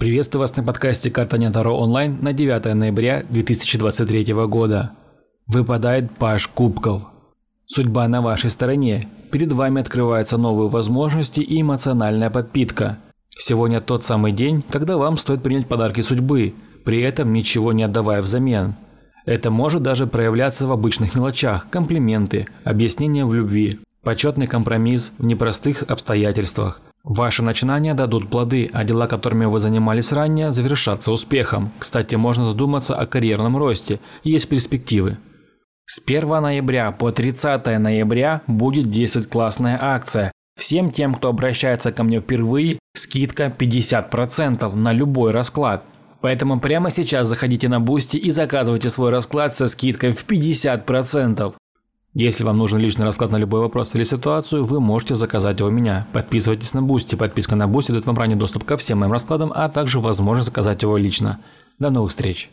Приветствую вас на подкасте «Карта Таро онлайн» на 9 ноября 2023 года. Выпадает Паш Кубков. Судьба на вашей стороне. Перед вами открываются новые возможности и эмоциональная подпитка. Сегодня тот самый день, когда вам стоит принять подарки судьбы, при этом ничего не отдавая взамен. Это может даже проявляться в обычных мелочах, комплименты, объяснения в любви, почетный компромисс в непростых обстоятельствах – Ваши начинания дадут плоды, а дела, которыми вы занимались ранее, завершатся успехом. Кстати, можно задуматься о карьерном росте, есть перспективы. С 1 ноября по 30 ноября будет действовать классная акция. Всем тем, кто обращается ко мне впервые, скидка 50% на любой расклад. Поэтому прямо сейчас заходите на Бусти и заказывайте свой расклад со скидкой в 50%. Если вам нужен личный расклад на любой вопрос или ситуацию, вы можете заказать его у меня. Подписывайтесь на Бусти. Подписка на Бусти дает вам ранний доступ ко всем моим раскладам, а также возможность заказать его лично. До новых встреч!